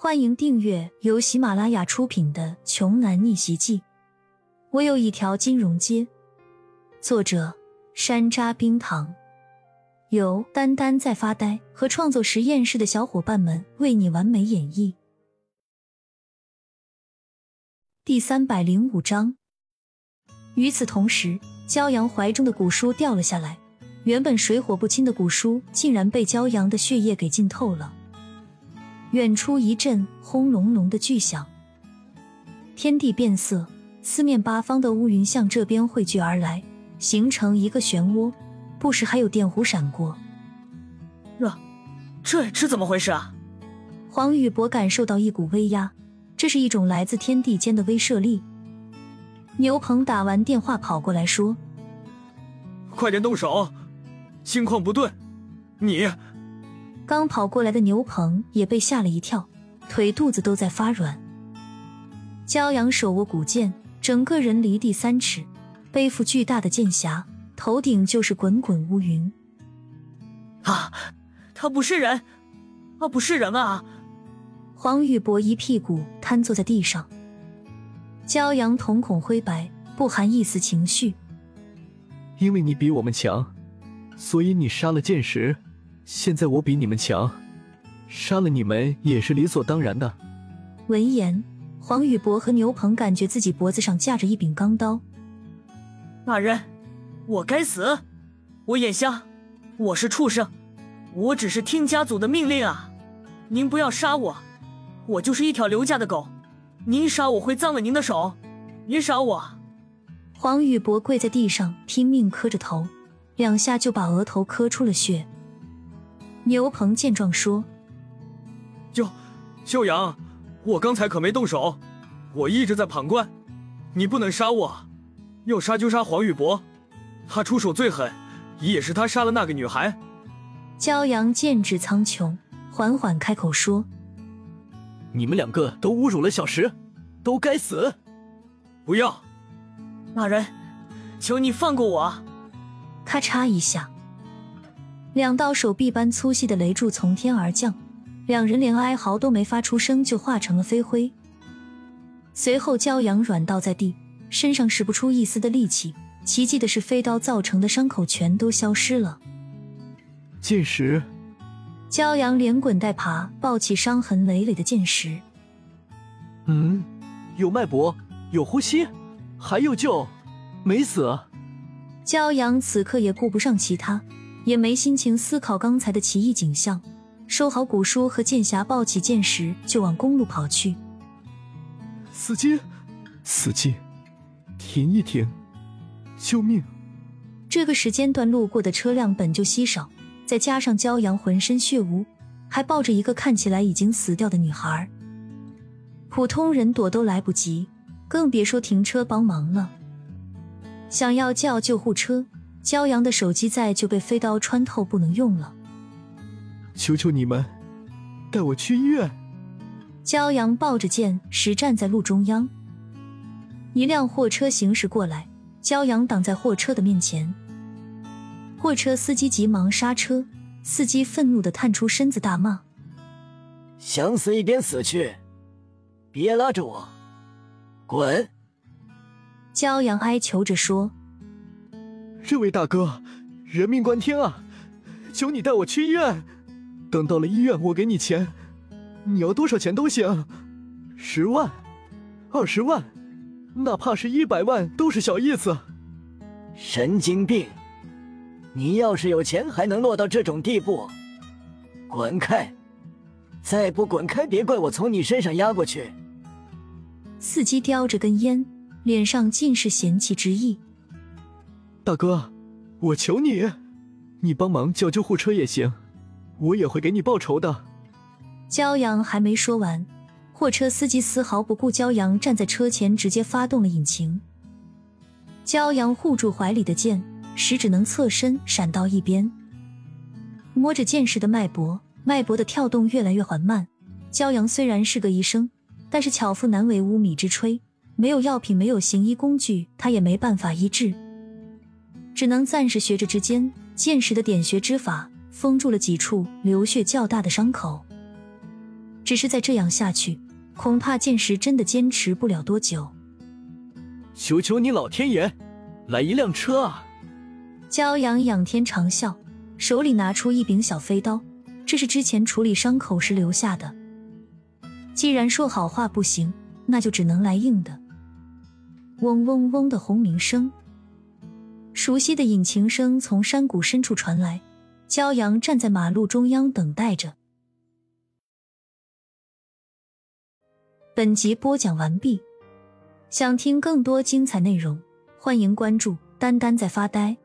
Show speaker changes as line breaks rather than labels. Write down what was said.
欢迎订阅由喜马拉雅出品的《穷男逆袭记》。我有一条金融街。作者：山楂冰糖，由丹丹在发呆和创作实验室的小伙伴们为你完美演绎。第三百零五章。与此同时，骄阳怀中的古书掉了下来，原本水火不侵的古书竟然被骄阳的血液给浸透了。远处一阵轰隆隆的巨响，天地变色，四面八方的乌云向这边汇聚而来，形成一个漩涡，不时还有电弧闪过。
这这是怎么回事啊？
黄宇博感受到一股威压，这是一种来自天地间的威慑力。牛鹏打完电话跑过来说：“
快点动手，情况不对，你。”
刚跑过来的牛鹏也被吓了一跳，腿肚子都在发软。骄阳手握古剑，整个人离地三尺，背负巨大的剑匣，头顶就是滚滚乌云。
啊，他不是人，啊，不是人啊！
黄玉博一屁股瘫坐在地上。骄阳瞳孔灰白，不含一丝情绪。
因为你比我们强，所以你杀了剑石。现在我比你们强，杀了你们也是理所当然的。
闻言，黄宇博和牛鹏感觉自己脖子上架着一柄钢刀。
大人，我该死！我眼瞎，我是畜生，我只是听家祖的命令啊！您不要杀我，我就是一条刘家的狗，您杀我会脏了您的手，别杀我！
黄宇博跪在地上拼命磕着头，两下就把额头磕出了血。牛鹏见状说：“
哟秀阳，我刚才可没动手，我一直在旁观。你不能杀我，要杀就杀黄宇博，他出手最狠，也是他杀了那个女孩。”
骄阳剑指苍穹，缓缓开口说：“
你们两个都侮辱了小石，都该死！
不要，
大人，求你放过我！”
咔嚓一下。两道手臂般粗细的雷柱从天而降，两人连哀嚎都没发出声，就化成了飞灰。随后，骄阳软倒在地，身上使不出一丝的力气。奇迹的是，飞刀造成的伤口全都消失了。
剑石，
骄阳连滚带爬抱起伤痕累累的剑石。
嗯，有脉搏，有呼吸，还有救，没死。
骄阳此刻也顾不上其他。也没心情思考刚才的奇异景象，收好古书和剑匣，抱起剑石就往公路跑去。
司机，司机，停一停！救命！
这个时间段路过的车辆本就稀少，再加上骄阳浑身血污，还抱着一个看起来已经死掉的女孩，普通人躲都来不及，更别说停车帮忙了。想要叫救护车。骄阳的手机在就被飞刀穿透，不能用了。
求求你们，带我去医院！
骄阳抱着剑，实站在路中央。一辆货车行驶过来，骄阳挡在货车的面前。货车司机急忙刹车，司机愤怒的探出身子大骂：“
想死一边死去，别拉着我，滚！”
骄阳哀求着说。
这位大哥，人命关天啊！求你带我去医院。等到了医院，我给你钱，你要多少钱都行，十万、二十万，哪怕是一百万都是小意思。
神经病！你要是有钱，还能落到这种地步？滚开！再不滚开，别怪我从你身上压过去。
司机叼着根烟，脸上尽是嫌弃之意。
大哥，我求你，你帮忙叫救护车也行，我也会给你报仇的。
骄阳还没说完，货车司机丝毫不顾骄阳站在车前，直接发动了引擎。骄阳护住怀里的剑，使只能侧身闪到一边，摸着剑士的脉搏，脉搏的跳动越来越缓慢。骄阳虽然是个医生，但是巧妇难为无米之炊，没有药品，没有行医工具，他也没办法医治。只能暂时学着之间，剑石的点穴之法封住了几处流血较大的伤口。只是再这样下去，恐怕剑石真的坚持不了多久。
求求你老天爷，来一辆车啊！
骄阳仰天长啸，手里拿出一柄小飞刀，这是之前处理伤口时留下的。既然说好话不行，那就只能来硬的。嗡嗡嗡的轰鸣声，熟悉的引擎声从山谷深处传来。骄阳站在马路中央等待着。本集播讲完毕，想听更多精彩内容，欢迎关注“丹丹在发呆”。